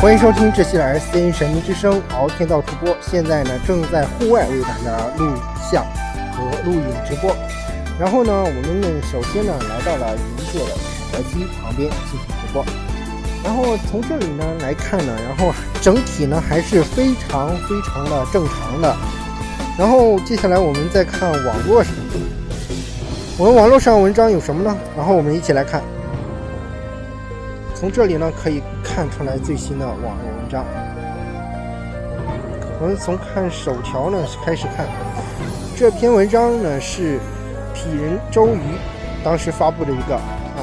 欢迎收听这期的 SCN 神秘之声敖天道直播。现在呢，正在户外为大家录像和录影直播。然后呢，我们呢，首先呢，来到了银座的肯德基旁边进行直播。然后从这里呢来看呢，然后整体呢还是非常非常的正常的。然后接下来我们再看网络上，我们网络上文章有什么呢？然后我们一起来看。从这里呢可以看出来最新的网络文章。我们从看首条呢开始看，这篇文章呢是痞人周瑜当时发布的一个啊，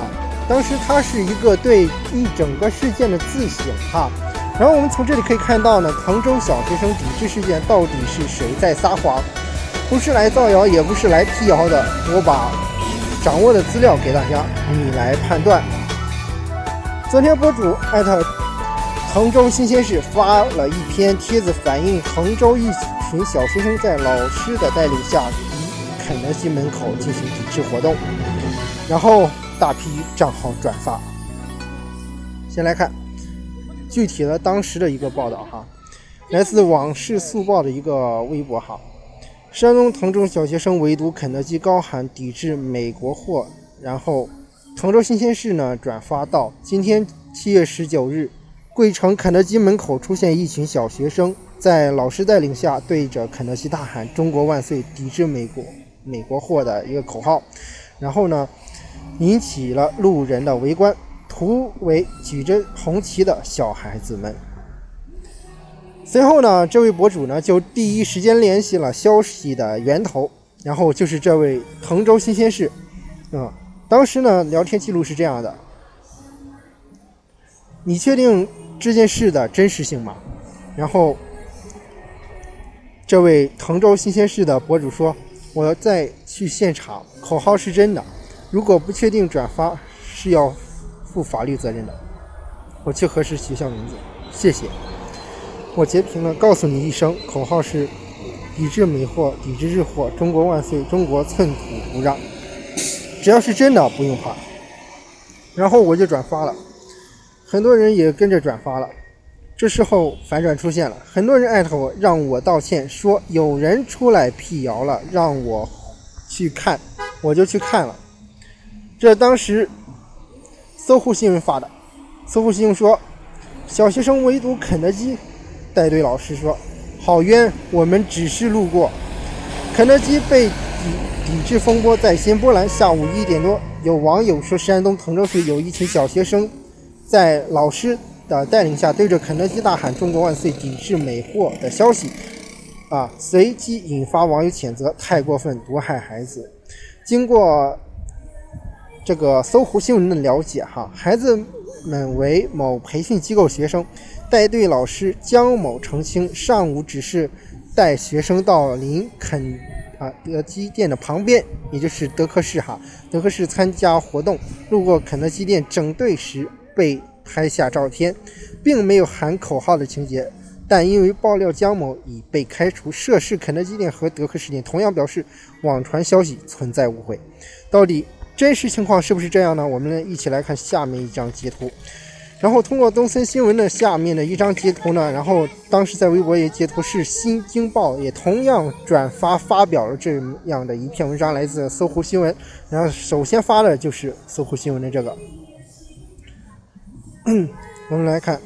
当时他是一个对一整个事件的自省哈。然后我们从这里可以看到呢，滕州小学生抵制事件到底是谁在撒谎？不是来造谣，也不是来辟谣的。我把掌握的资料给大家，你来判断。昨天博主艾特滕州新鲜事发了一篇帖子，反映滕州一群小学生在老师的带领下，于肯德基门口进行抵制活动，然后大批账号转发。先来看具体的当时的一个报道哈，来自《往事速报》的一个微博哈，山东滕州小学生围堵肯德基，高喊抵制美国货，然后。滕州新鲜事呢转发到今天七月十九日，桂城肯德基门口出现一群小学生，在老师带领下对着肯德基大喊“中国万岁”，抵制美国美国货的一个口号，然后呢引起了路人的围观，图为举着红旗的小孩子们。随后呢，这位博主呢就第一时间联系了消息的源头，然后就是这位滕州新鲜事，啊。当时呢，聊天记录是这样的：你确定这件事的真实性吗？然后，这位滕州新鲜事的博主说：“我再去现场，口号是真的。如果不确定转发，是要负法律责任的。我去核实学校名字，谢谢。我截屏了，告诉你一声，口号是：抵制美货，抵制日货，中国万岁，中国寸土不让。”只要是真的，不用怕。然后我就转发了，很多人也跟着转发了。这时候反转出现了，很多人艾特我，让我道歉，说有人出来辟谣了，让我去看，我就去看了。这当时搜狐新闻发的，搜狐新闻说，小学生围堵肯德基，带队老师说，好冤，我们只是路过，肯德基被。抵制风波在先波澜。下午一点多，有网友说，山东滕州市有一群小学生在老师的带领下，对着肯德基大喊“中国万岁”，抵制美货的消息，啊，随即引发网友谴责，太过分，毒害孩子。经过这个搜狐新闻的了解，哈，孩子们为某培训机构学生，带队老师姜某澄清，上午只是带学生到林肯。啊，德基店的旁边，也就是德克士哈，德克士参加活动，路过肯德基店整队时被拍下照片，并没有喊口号的情节，但因为爆料姜某已被开除，涉事肯德基店和德克士店同样表示网传消息存在误会，到底真实情况是不是这样呢？我们一起来看下面一张截图。然后通过东森新闻的下面的一张截图呢，然后当时在微博也截图，是新京报也同样转发发表了这样的一篇文章，来自搜狐新闻。然后首先发的就是搜狐新闻的这个。我们来看，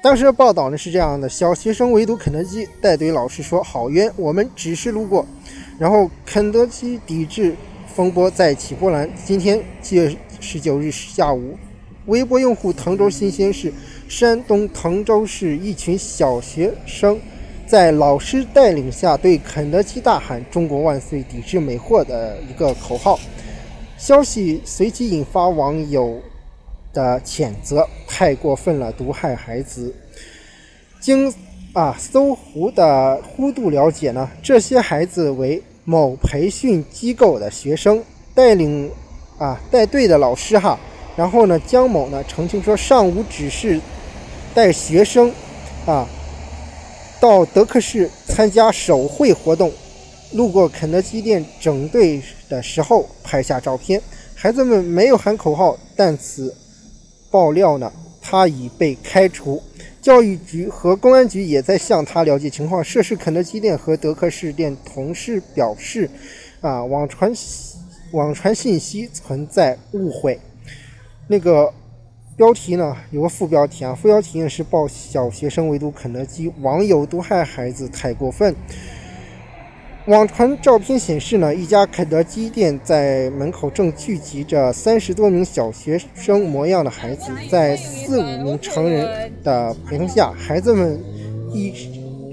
当时的报道呢是这样的：小学生围堵肯德基，带队老师说好冤，我们只是路过。然后肯德基抵制风波再起波澜。今天七月十九日下午。微博用户滕州新鲜事：山东滕州市一群小学生在老师带领下对肯德基大喊“中国万岁”，抵制美货的一个口号。消息随即引发网友的谴责，太过分了，毒害孩子。经啊搜狐的呼度了解呢，这些孩子为某培训机构的学生，带领啊带队的老师哈。然后呢，姜某呢澄清说，上午只是带学生啊到德克士参加手绘活动，路过肯德基店整队的时候拍下照片。孩子们没有喊口号，但此爆料呢，他已被开除。教育局和公安局也在向他了解情况。涉事肯德基店和德克士店同事表示，啊，网传网传信息存在误会。那个标题呢，有个副标题啊，副标题呢是报小学生围堵肯德基，网友毒害孩子太过分。网传照片显示呢，一家肯德基店在门口正聚集着三十多名小学生模样的孩子，在四五名成人的陪同下，孩子们一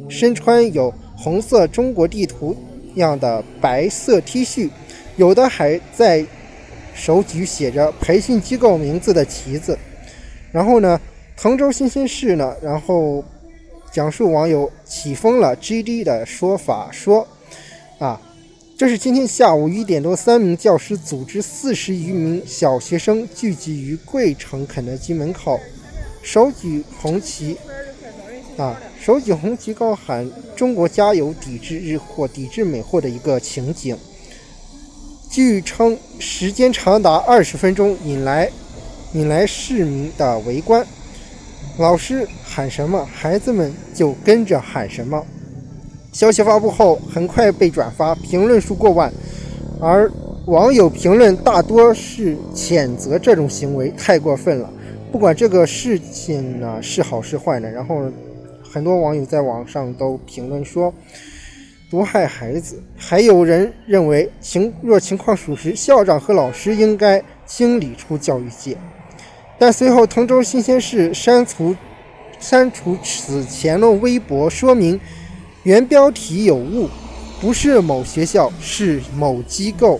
身穿有红色中国地图样的白色 T 恤，有的还在手举写着培训机构名字的旗子。然后呢，滕州新鲜事呢，然后讲述网友起风了 GD 的说法说。啊，这是今天下午一点多，三名教师组织四十余名小学生聚集于桂城肯德基门口，手举红旗，啊，手举红旗高喊“中国加油，抵制日货，抵制美货”的一个情景。据称，时间长达二十分钟，引来引来市民的围观。老师喊什么，孩子们就跟着喊什么。消息发布后，很快被转发，评论数过万，而网友评论大多是谴责这种行为太过分了。不管这个事情呢是好是坏呢，然后很多网友在网上都评论说毒害孩子，还有人认为情若情况属实，校长和老师应该清理出教育界。但随后滕州新鲜事删除删除此前的微博，说明。原标题有误，不是某学校，是某机构。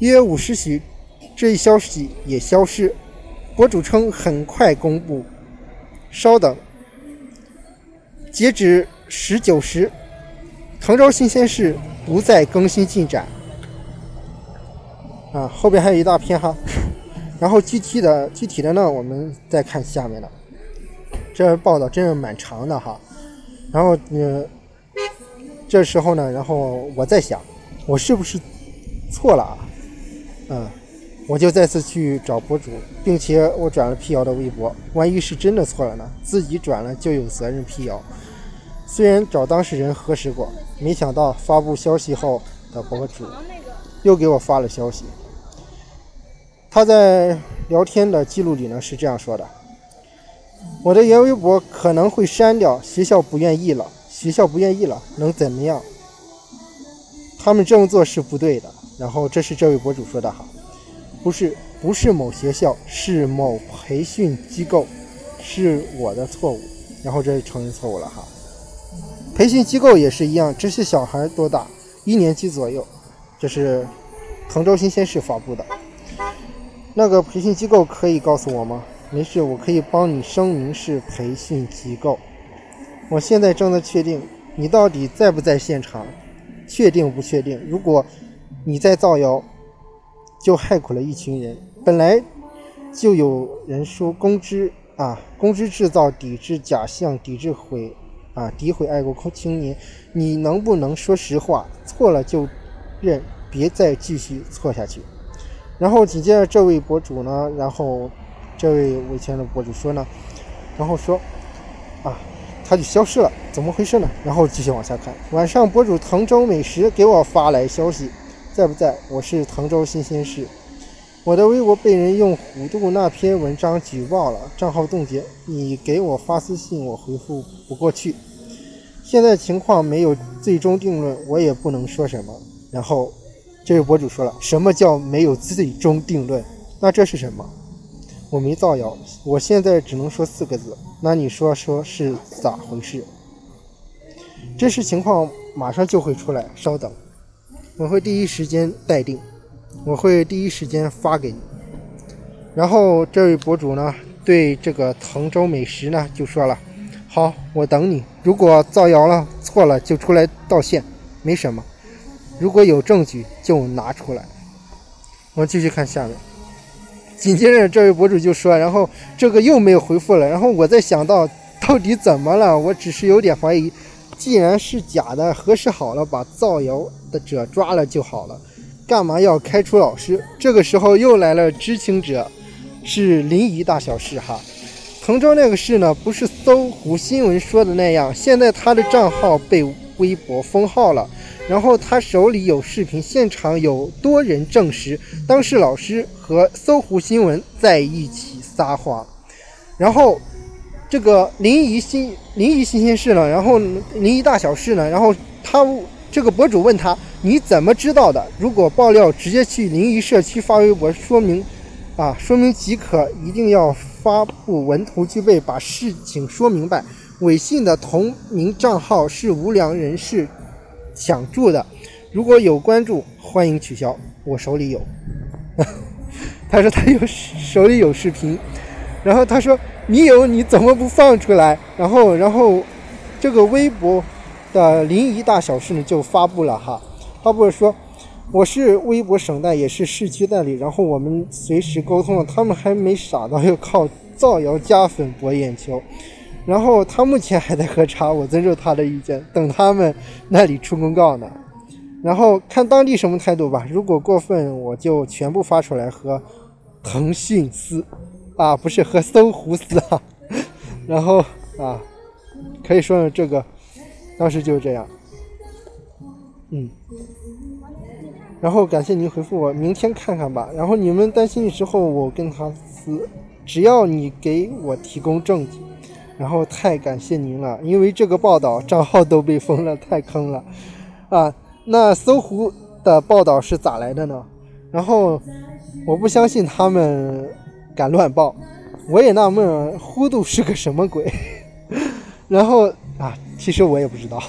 约五时许，这一消息也消失。博主称很快公布。稍等，截止十九时，滕州新鲜事不再更新进展。啊，后边还有一大片哈。然后具体的具体的呢，我们再看下面的。这报道真是蛮长的哈。然后，嗯，这时候呢，然后我在想，我是不是错了啊？嗯，我就再次去找博主，并且我转了辟谣的微博。万一是真的错了呢？自己转了就有责任辟谣。虽然找当事人核实过，没想到发布消息后的博主又给我发了消息。他在聊天的记录里呢是这样说的。我的原微博可能会删掉，学校不愿意了，学校不愿意了，能怎么样？他们这么做是不对的。然后这是这位博主说的哈，不是不是某学校，是某培训机构，是我的错误。然后这是承认错误了哈。培训机构也是一样，这些小孩多大？一年级左右。这是滕州新鲜事发布的。那个培训机构可以告诉我吗？没事，我可以帮你声明是培训机构。我现在正在确定你到底在不在现场，确定不确定？如果你在造谣，就害苦了一群人。本来就有人说公知啊，公知制造抵制假象，抵制毁啊，诋毁爱国青年。你能不能说实话？错了就认，别再继续错下去。然后紧接着这位博主呢，然后。这位维权的博主说呢，然后说，啊，他就消失了，怎么回事呢？然后继续往下看。晚上，博主滕州美食给我发来消息，在不在？我是滕州新鲜事，我的微博被人用虎度那篇文章举报了，账号冻结。你给我发私信，我回复不过去。现在情况没有最终定论，我也不能说什么。然后，这位博主说了，什么叫没有最终定论？那这是什么？我没造谣，我现在只能说四个字。那你说说是咋回事？真实情况马上就会出来，稍等，我会第一时间待定，我会第一时间发给你。然后这位博主呢，对这个滕州美食呢就说了：“好，我等你。如果造谣了错了，就出来道歉，没什么。如果有证据就拿出来。”我继续看下面。紧接着，这位博主就说：“然后这个又没有回复了。然后我在想到，到底怎么了？我只是有点怀疑。既然是假的，核实好了，把造谣的者抓了就好了，干嘛要开除老师？这个时候又来了知情者，是临沂大小事哈。滕州那个事呢，不是搜狐新闻说的那样。现在他的账号被微博封号了，然后他手里有视频，现场有多人证实，当事老师和搜狐新闻在一起撒谎。然后这个临沂新临沂新鲜事呢，然后临沂大小事呢，然后他这个博主问他你怎么知道的？如果爆料，直接去临沂社区发微博说明。啊，说明即可，一定要发布文图具备，把事情说明白。微信的同名账号是无良人士抢注的，如果有关注，欢迎取消。我手里有，他说他有手里有视频，然后他说你有你怎么不放出来？然后然后这个微博的临沂大小事呢就发布了哈，发布了说。我是微博省代，也是市区代理，然后我们随时沟通了，他们还没傻到要靠造谣加粉博眼球，然后他目前还在喝茶，我尊重他的意见，等他们那里出公告呢，然后看当地什么态度吧，如果过分，我就全部发出来和腾讯撕，啊，不是和搜狐撕啊，然后啊，可以说呢，这个当时就是这样，嗯。然后感谢您回复我，明天看看吧。然后你们担心的时候，我跟他撕，只要你给我提供证据。然后太感谢您了，因为这个报道账号都被封了，太坑了啊！那搜狐的报道是咋来的呢？然后我不相信他们敢乱报，我也纳闷，呼度是个什么鬼？然后啊，其实我也不知道。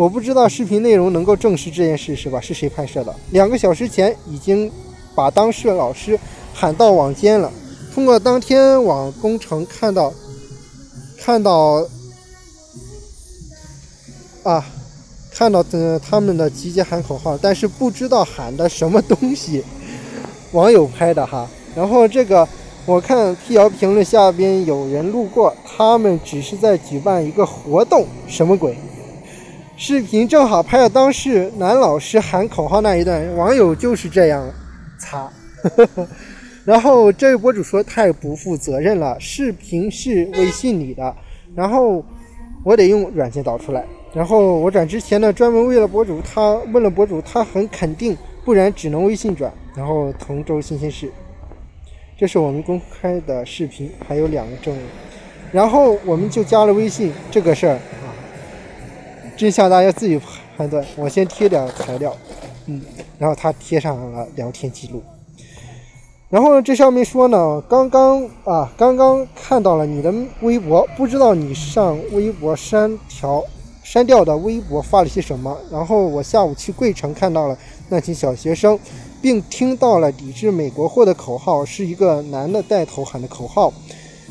我不知道视频内容能够证实这件事是吧？是谁拍摄的？两个小时前已经把当事老师喊到网监了。通过当天网工程看到，看到啊，看到的他们的集结喊口号，但是不知道喊的什么东西。网友拍的哈。然后这个我看辟谣评论下边有人路过，他们只是在举办一个活动，什么鬼？视频正好拍了当时男老师喊口号那一段，网友就是这样擦。然后这位博主说太不负责任了，视频是微信里的，然后我得用软件导出来。然后我转之前呢，专门为了博主，他问了博主，他很肯定，不然只能微信转。然后同州新鲜事，这是我们公开的视频，还有两个证人。然后我们就加了微信，这个事儿。真相大家自己判断。我先贴点材料，嗯，然后他贴上了聊天记录。然后这上面说呢，刚刚啊，刚刚看到了你的微博，不知道你上微博删条删掉的微博发了些什么。然后我下午去桂城看到了那群小学生，并听到了抵制美国货的口号，是一个男的带头喊的口号。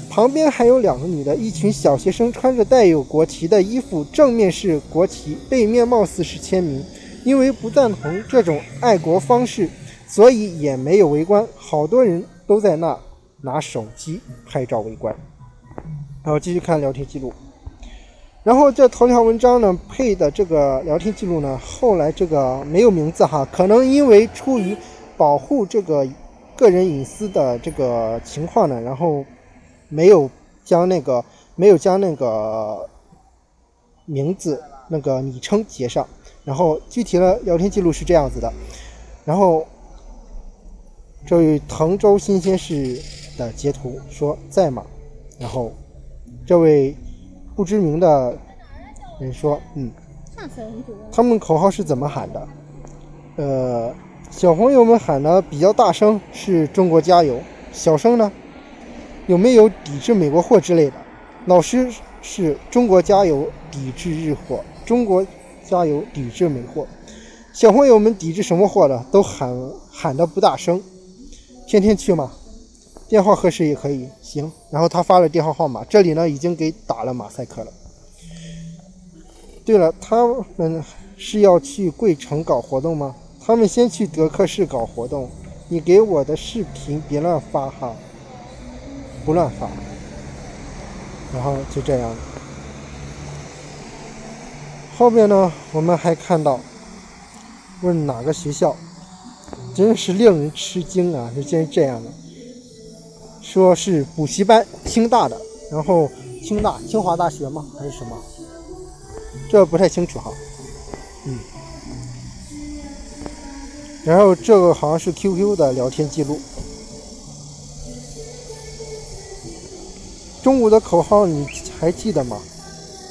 旁边还有两个女的，一群小学生穿着带有国旗的衣服，正面是国旗，背面貌似是签名。因为不赞同这种爱国方式，所以也没有围观。好多人都在那拿手机拍照围观。然后继续看聊天记录，然后这头条文章呢配的这个聊天记录呢，后来这个没有名字哈，可能因为出于保护这个个人隐私的这个情况呢，然后。没有将那个没有将那个名字那个昵称截上，然后具体的聊天记录是这样子的，然后这位滕州新鲜事的截图说在吗？然后这位不知名的人说嗯，他们口号是怎么喊的？呃，小朋友们喊的比较大声是中国加油，小声呢？有没有抵制美国货之类的？老师是中国加油，抵制日货；中国加油，抵制美货。小朋友们抵制什么货的？都喊喊的不大声。天天去吗？电话核实也可以。行。然后他发了电话号码，这里呢已经给打了马赛克了。对了，他们是要去贵城搞活动吗？他们先去德克士搞活动。你给我的视频别乱发哈。不乱发，然后就这样。后面呢，我们还看到问哪个学校，真是令人吃惊啊！是竟然这样的，说是补习班，清大的，然后清大清华大学吗？还是什么？这不太清楚哈。嗯。然后这个好像是 QQ 的聊天记录。中午的口号你还记得吗？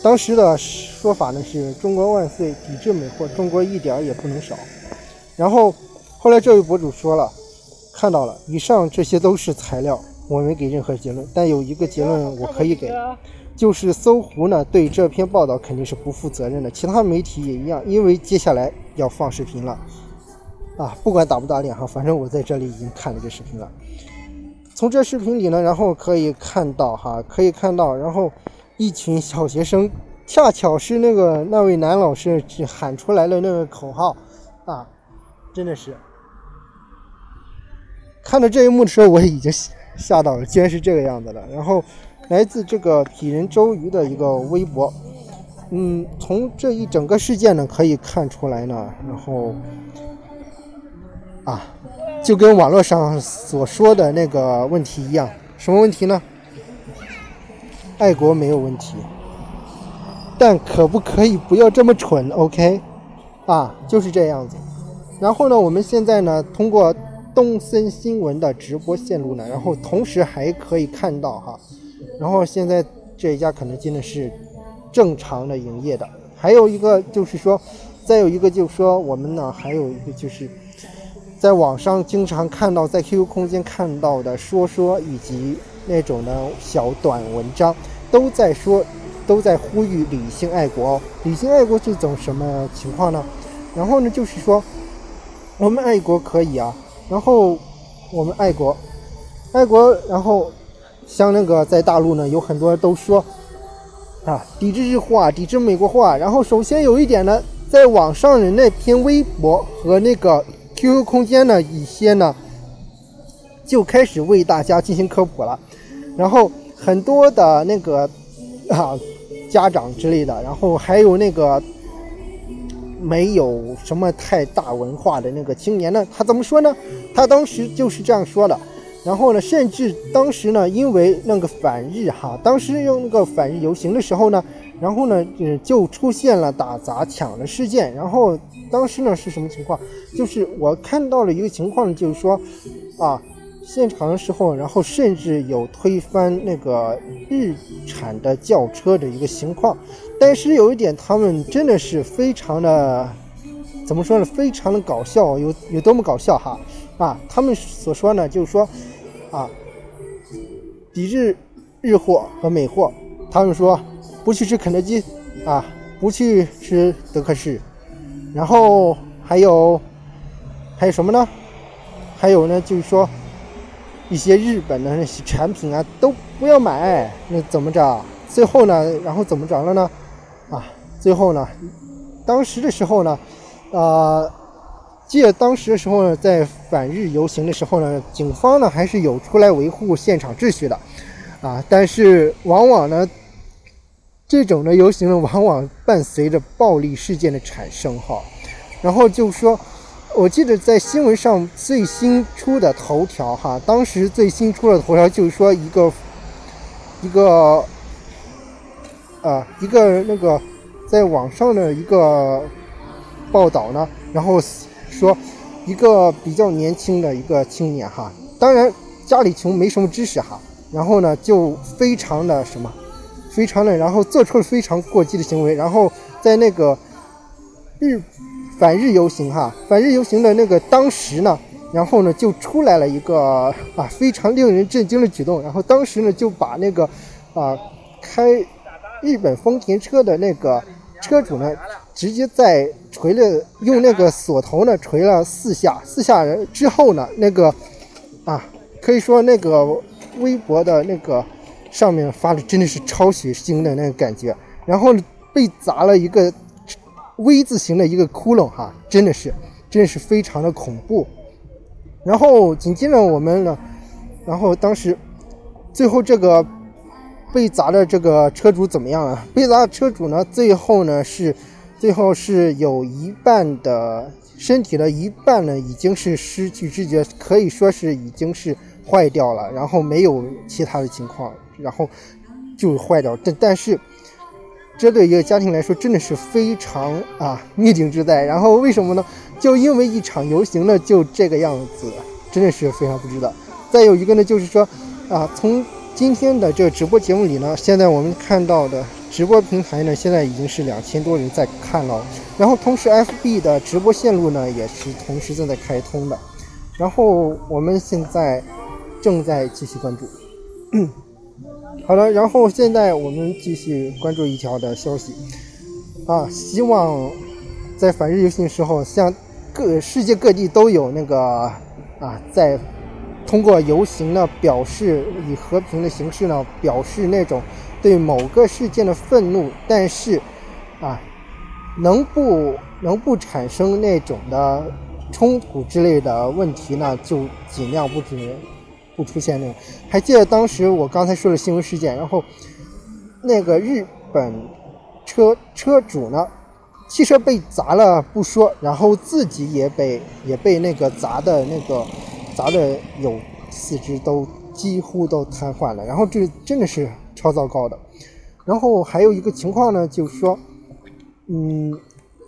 当时的说法呢是“中国万岁，抵制美货，中国一点也不能少”。然后后来这位博主说了，看到了，以上这些都是材料，我没给任何结论，但有一个结论我可以给，就是搜狐呢对这篇报道肯定是不负责任的，其他媒体也一样，因为接下来要放视频了。啊，不管打不打脸哈，反正我在这里已经看了这视频了。从这视频里呢，然后可以看到哈，可以看到，然后一群小学生，恰巧是那个那位男老师喊出来的那个口号啊，真的是。看到这一幕的时候，我已经吓到了，竟然是这个样子的。然后来自这个鄙人周瑜的一个微博，嗯，从这一整个事件呢可以看出来呢，然后。啊，就跟网络上所说的那个问题一样，什么问题呢？爱国没有问题，但可不可以不要这么蠢？OK，啊，就是这样子。然后呢，我们现在呢，通过东森新闻的直播线路呢，然后同时还可以看到哈，然后现在这一家肯德基呢是正常的营业的。还有一个就是说，再有一个就是说，我们呢还有一个就是。在网上经常看到，在 QQ 空间看到的说说以及那种的小短文章，都在说，都在呼吁理性爱国。理性爱国是一种什么情况呢？然后呢，就是说，我们爱国可以啊，然后我们爱国，爱国，然后像那个在大陆呢，有很多人都说啊，抵制日货，抵制美国货。然后首先有一点呢，在网上的那篇微博和那个。QQ 空间呢，一些呢就开始为大家进行科普了，然后很多的那个啊家长之类的，然后还有那个没有什么太大文化的那个青年呢，他怎么说呢？他当时就是这样说的。然后呢，甚至当时呢，因为那个反日哈，当时用那个反日游行的时候呢，然后呢，就出现了打砸抢的事件，然后。当时呢是什么情况？就是我看到了一个情况，就是说，啊，现场的时候，然后甚至有推翻那个日产的轿车的一个情况。但是有一点，他们真的是非常的，怎么说呢？非常的搞笑，有有多么搞笑哈？啊，他们所说呢，就是说，啊，抵制日货和美货。他们说不去吃肯德基，啊，不去吃德克士。然后还有，还有什么呢？还有呢，就是说一些日本的那些产品啊，都不要买。那怎么着？最后呢，然后怎么着了呢？啊，最后呢，当时的时候呢，呃，记得当时的时候呢，在反日游行的时候呢，警方呢还是有出来维护现场秩序的，啊，但是往往呢。这种的游行呢，往往伴随着暴力事件的产生，哈。然后就说，我记得在新闻上最新出的头条，哈，当时最新出的头条就是说一个一个啊一个那个在网上的一个报道呢，然后说一个比较年轻的一个青年，哈，当然家里穷，没什么知识，哈，然后呢就非常的什么。非常的，然后做出了非常过激的行为，然后在那个日反日游行哈，反日游行的那个当时呢，然后呢就出来了一个啊非常令人震惊的举动，然后当时呢就把那个啊开日本丰田车的那个车主呢，直接在锤了用那个锁头呢锤了四下，四下之后呢，那个啊可以说那个微博的那个。上面发的真的是超血腥的那个感觉，然后被砸了一个 V 字形的一个窟窿哈，真的是，真的是非常的恐怖。然后紧接着我们呢，然后当时最后这个被砸的这个车主怎么样啊？被砸的车主呢，最后呢是最后是有一半的身体的一半呢已经是失去知觉，可以说是已经是。坏掉了，然后没有其他的情况，然后就坏掉。但但是，这对一个家庭来说真的是非常啊灭顶之灾。然后为什么呢？就因为一场游行呢，就这个样子，真的是非常不值得。再有一个呢，就是说啊，从今天的这个直播节目里呢，现在我们看到的直播平台呢，现在已经是两千多人在看了。然后同时，FB 的直播线路呢，也是同时正在开通的。然后我们现在。正在继续关注。好了，然后现在我们继续关注一条的消息啊，希望在反日游行的时候，像各世界各地都有那个啊，在通过游行呢表示以和平的形式呢表示那种对某个事件的愤怒，但是啊，能不能不产生那种的冲突之类的问题呢，就尽量不止。不出现那种，还记得当时我刚才说的新闻事件，然后那个日本车车主呢，汽车被砸了不说，然后自己也被也被那个砸的那个砸的有四肢都几乎都瘫痪了，然后这真的是超糟糕的。然后还有一个情况呢，就是说，嗯，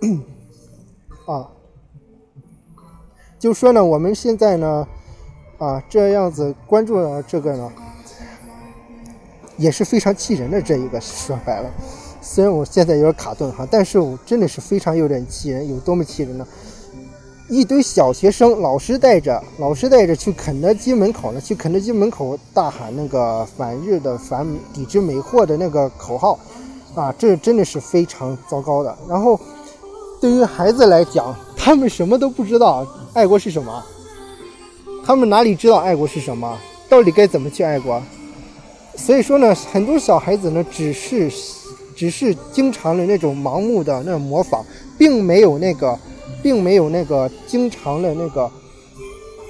啊，就说呢，我们现在呢。啊，这样子关注了这个呢，也是非常气人的。这一个说白了，虽然我现在有点卡顿哈，但是我真的是非常有点气人。有多么气人呢？一堆小学生，老师带着，老师带着去肯德基门口呢，去肯德基门口大喊那个反日的、反抵制美货的那个口号，啊，这真的是非常糟糕的。然后，对于孩子来讲，他们什么都不知道，爱国是什么？他们哪里知道爱国是什么？到底该怎么去爱国？所以说呢，很多小孩子呢，只是，只是经常的那种盲目的那种模仿，并没有那个，并没有那个经常的那个，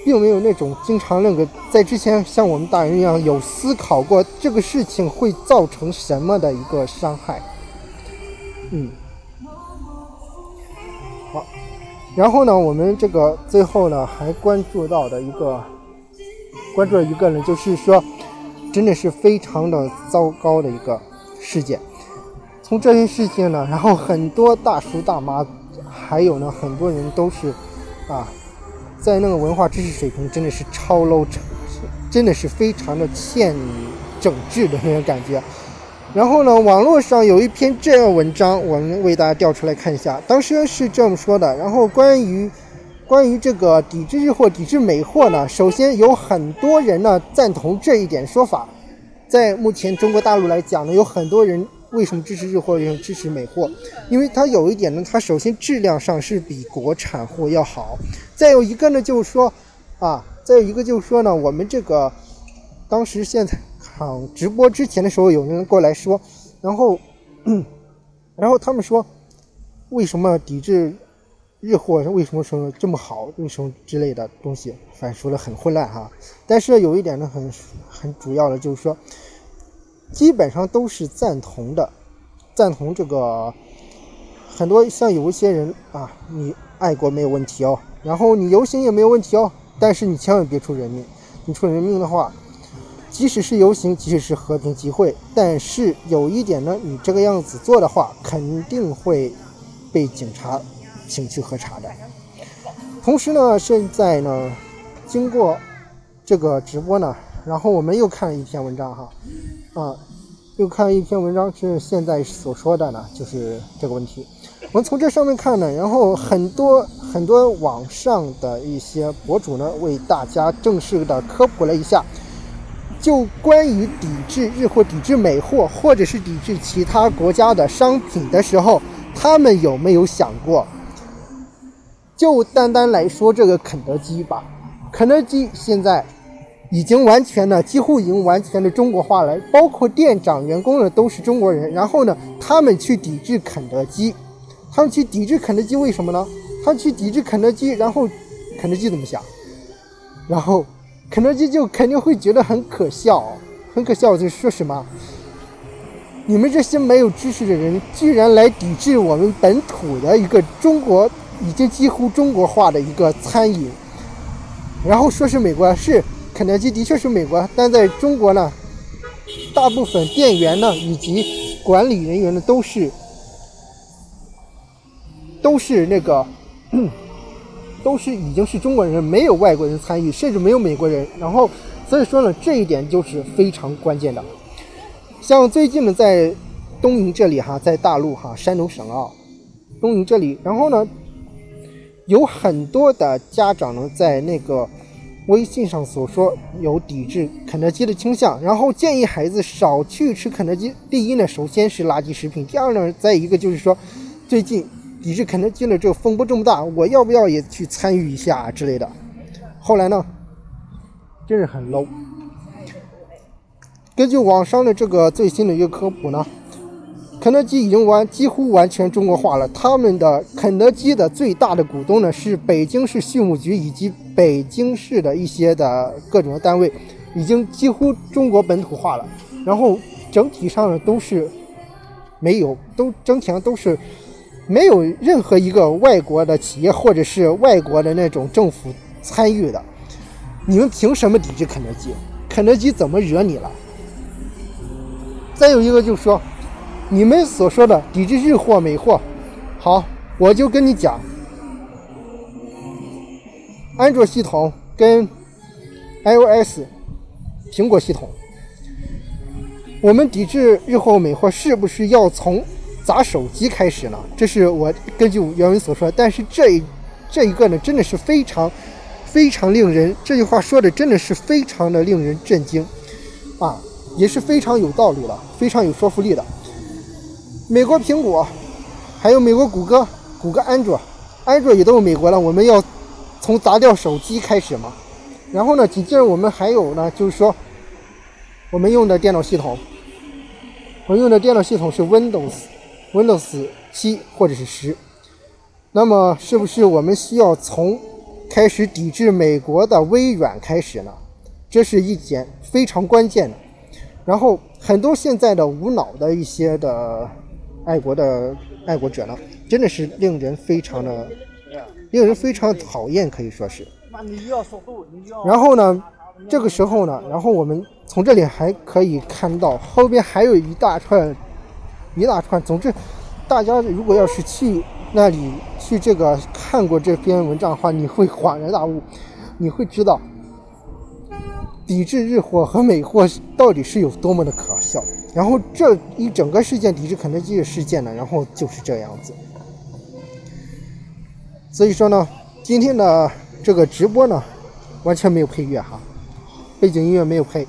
并没有那种经常那个在之前像我们大人一样有思考过这个事情会造成什么的一个伤害。嗯。然后呢，我们这个最后呢还关注到的一个，关注了一个呢，就是说，真的是非常的糟糕的一个事件。从这些事情呢，然后很多大叔大妈，还有呢很多人都是，啊，在那个文化知识水平真的是超 low，真的是非常的欠整治的那种感觉。然后呢，网络上有一篇这样文章，我们为大家调出来看一下。当时是这么说的。然后关于关于这个抵制日货、抵制美货呢，首先有很多人呢赞同这一点说法。在目前中国大陆来讲呢，有很多人为什么支持日货、为什么支持美货？因为它有一点呢，它首先质量上是比国产货要好。再有一个呢，就是说啊，再有一个就是说呢，我们这个当时现在。直播之前的时候，有人过来说，然后，然后他们说，为什么抵制日货？为什么说这么好？为什么之类的东西？反正说的很混乱哈。但是有一点呢，很很主要的，就是说，基本上都是赞同的，赞同这个。很多像有一些人啊，你爱国没有问题哦，然后你游行也没有问题哦，但是你千万别出人命，你出人命的话。即使是游行，即使是和平集会，但是有一点呢，你这个样子做的话，肯定会被警察请去核查的。同时呢，现在呢，经过这个直播呢，然后我们又看了一篇文章哈，啊，又看了一篇文章，是现在所说的呢，就是这个问题。我们从这上面看呢，然后很多很多网上的一些博主呢，为大家正式的科普了一下。就关于抵制日货、抵制美货，或者是抵制其他国家的商品的时候，他们有没有想过？就单单来说这个肯德基吧，肯德基现在已经完全的，几乎已经完全的中国化了，包括店长、员工呢都是中国人。然后呢，他们去抵制肯德基，他们去抵制肯德基，为什么呢？他去抵制肯德基，然后肯德基怎么想？然后。肯德基就肯定会觉得很可笑，很可笑。就说什么，你们这些没有知识的人，居然来抵制我们本土的一个中国已经几乎中国化的一个餐饮，然后说是美国是。肯德基的确是美国，但在中国呢，大部分店员呢以及管理人员呢都是都是那个都是已经是中国人，没有外国人参与，甚至没有美国人。然后所以说呢，这一点就是非常关键的。像最近呢，在东营这里哈，在大陆哈，山东省啊，东营这里，然后呢，有很多的家长呢在那个。微信上所说有抵制肯德基的倾向，然后建议孩子少去吃肯德基。第一呢，首先是垃圾食品；第二呢，再一个就是说，最近抵制肯德基的这个风波这么大，我要不要也去参与一下之类的？后来呢，真是很 low。根据网上的这个最新的一个科普呢。肯德基已经完几乎完全中国化了。他们的肯德基的最大的股东呢是北京市畜牧局以及北京市的一些的各种的单位，已经几乎中国本土化了。然后整体上呢都是没有，都整体上都是没有任何一个外国的企业或者是外国的那种政府参与的。你们凭什么抵制肯德基？肯德基怎么惹你了？再有一个就是说。你们所说的抵制日货美货，好，我就跟你讲，安卓系统跟 iOS 苹果系统，我们抵制日货美货是不是要从砸手机开始呢？这是我根据原文所说，但是这一这一个呢，真的是非常非常令人这句话说的真的是非常的令人震惊啊，也是非常有道理的，非常有说服力的。美国苹果，还有美国谷歌，谷歌安卓，安卓也都是美国的。我们要从砸掉手机开始嘛？然后呢，紧接着我们还有呢，就是说我们用的电脑系统，我用的电脑系统是 Windows Windows，Windows 七或者是十。那么是不是我们需要从开始抵制美国的微软开始呢？这是一点非常关键的。然后很多现在的无脑的一些的。爱国的爱国者呢，真的是令人非常的，令人非常讨厌，可以说是。然后呢，这个时候呢，然后我们从这里还可以看到后边还有一大串，一大串。总之，大家如果要是去那里去这个看过这篇文章的话，你会恍然大悟，你会知道，抵制日货和美货到底是有多么的可笑。然后这一整个事件抵制肯德基的事件呢，然后就是这样子。所以说呢，今天的这个直播呢，完全没有配乐哈，背景音乐没有配。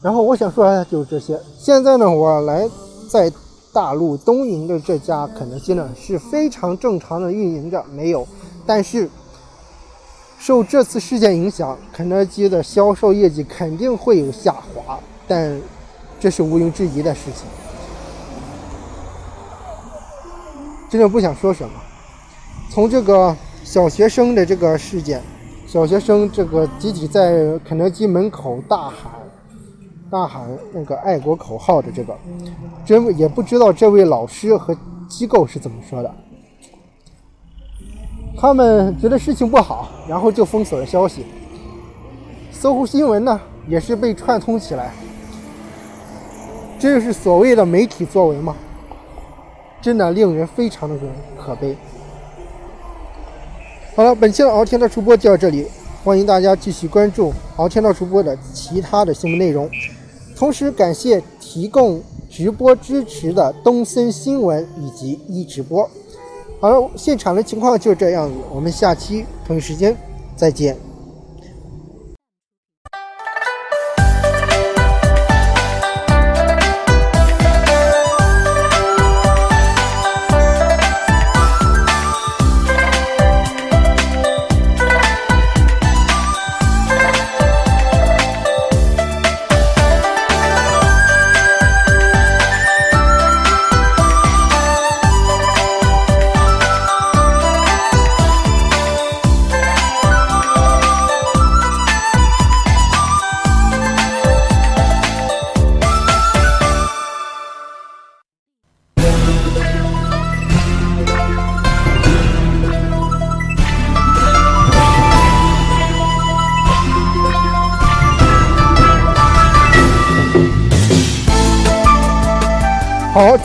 然后我想说的就是这些。现在呢，我来在大陆东营的这家肯德基呢，是非常正常的运营着，没有。但是受这次事件影响，肯德基的销售业绩肯定会有下滑，但。这是毋庸置疑的事情，真的不想说什么。从这个小学生的这个事件，小学生这个集体在肯德基门口大喊、大喊那个爱国口号的这个，真也不知道这位老师和机构是怎么说的。他们觉得事情不好，然后就封锁了消息。搜狐新闻呢，也是被串通起来。这就是所谓的媒体作为吗？真的令人非常的可悲。好了，本期的敖天的主播就到这里，欢迎大家继续关注敖天道主播的其他的新闻内容。同时感谢提供直播支持的东森新闻以及一直播。好了，现场的情况就是这样子，我们下期同一时间再见。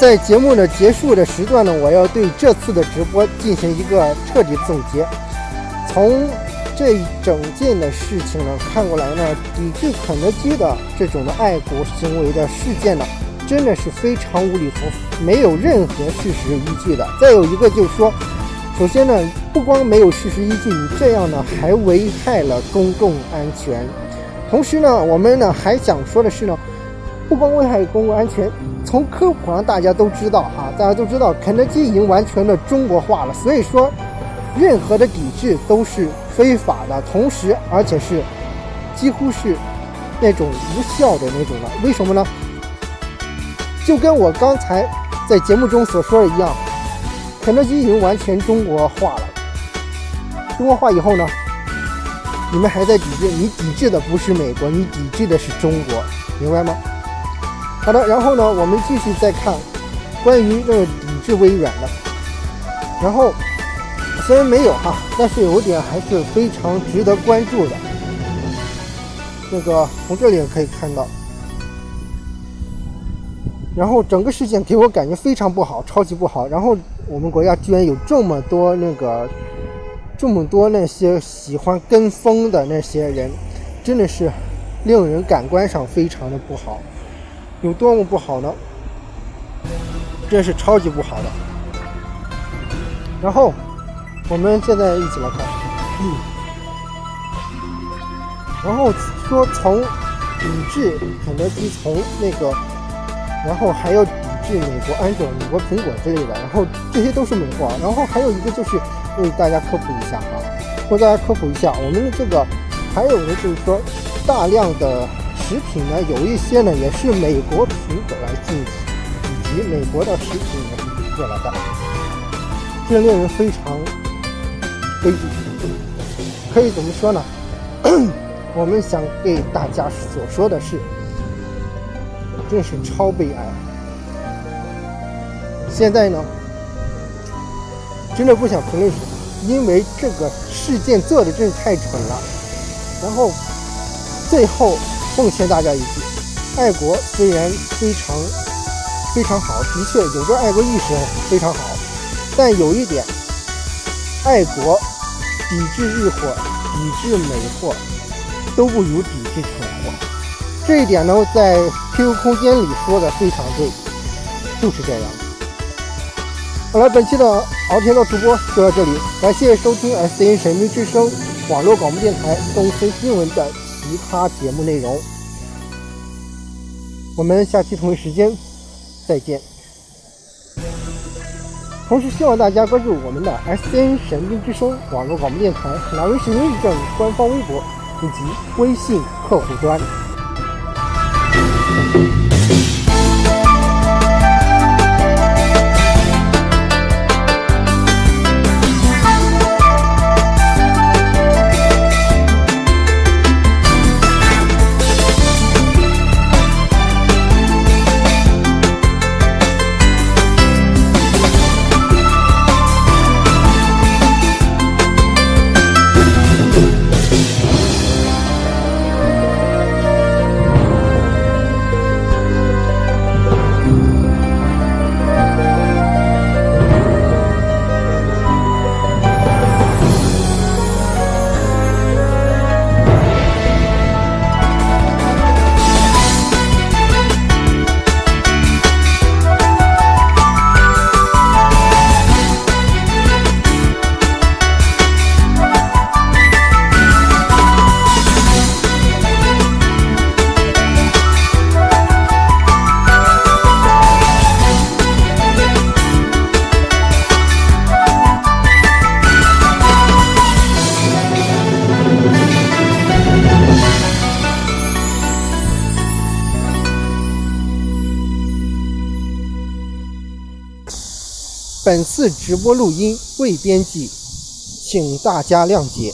在节目的结束的时段呢，我要对这次的直播进行一个彻底总结。从这一整件的事情呢看过来呢，抵制肯德基的这种的爱国行为的事件呢，真的是非常无厘头，没有任何事实依据的。再有一个就是说，首先呢，不光没有事实依据，你这样呢还危害了公共安全。同时呢，我们呢还想说的是呢。不光危害公共安全，从科普上大家都知道哈，大家都知道肯德基已经完全的中国化了，所以说任何的抵制都是非法的，同时而且是几乎是那种无效的那种的。为什么呢？就跟我刚才在节目中所说的一样，肯德基已经完全中国化了。中国化以后呢，你们还在抵制，你抵制的不是美国，你抵制的是中国，明白吗？好的，然后呢，我们继续再看关于这个抵制微软的。然后虽然没有哈，但是有一点还是非常值得关注的。这个从这里也可以看到，然后整个事件给我感觉非常不好，超级不好。然后我们国家居然有这么多那个这么多那些喜欢跟风的那些人，真的是令人感官上非常的不好。有多么不好呢？这是超级不好的。然后，我们现在一起来看。嗯。然后说从抵制肯德基，从那个，然后还要抵制美国安卓、美国苹果之类的，然后这些都是美货。然后还有一个就是为大家科普一下啊，为大家科普一下，我们的这个还有的就是说大量的。食品呢，有一些呢也是美国苹果来进行，以及美国的食品也是过来的，这令人非常悲剧。可以怎么说呢？我们想给大家所说的是，真是超悲哀。现在呢，真的不想评论什么，因为这个事件做的真是太蠢了。然后最后。奉劝大家一句：爱国虽然非常非常好，的确有着爱国意识非常好，但有一点，爱国抵制日货、抵制美货，都不如抵制蠢货。这一点呢，在 QQ 空间里说的非常对，就是这样。好了，本期的敖天道直播就到这里，感谢收听 SN 神秘之声网络广播电台东森新闻的。其他节目内容，我们下期同一时间再见。同时，希望大家关注我们的 S N 神兵之声网络广播电台、南威实名认证官方微博以及微信客户端。本次直播录音未编辑，请大家谅解。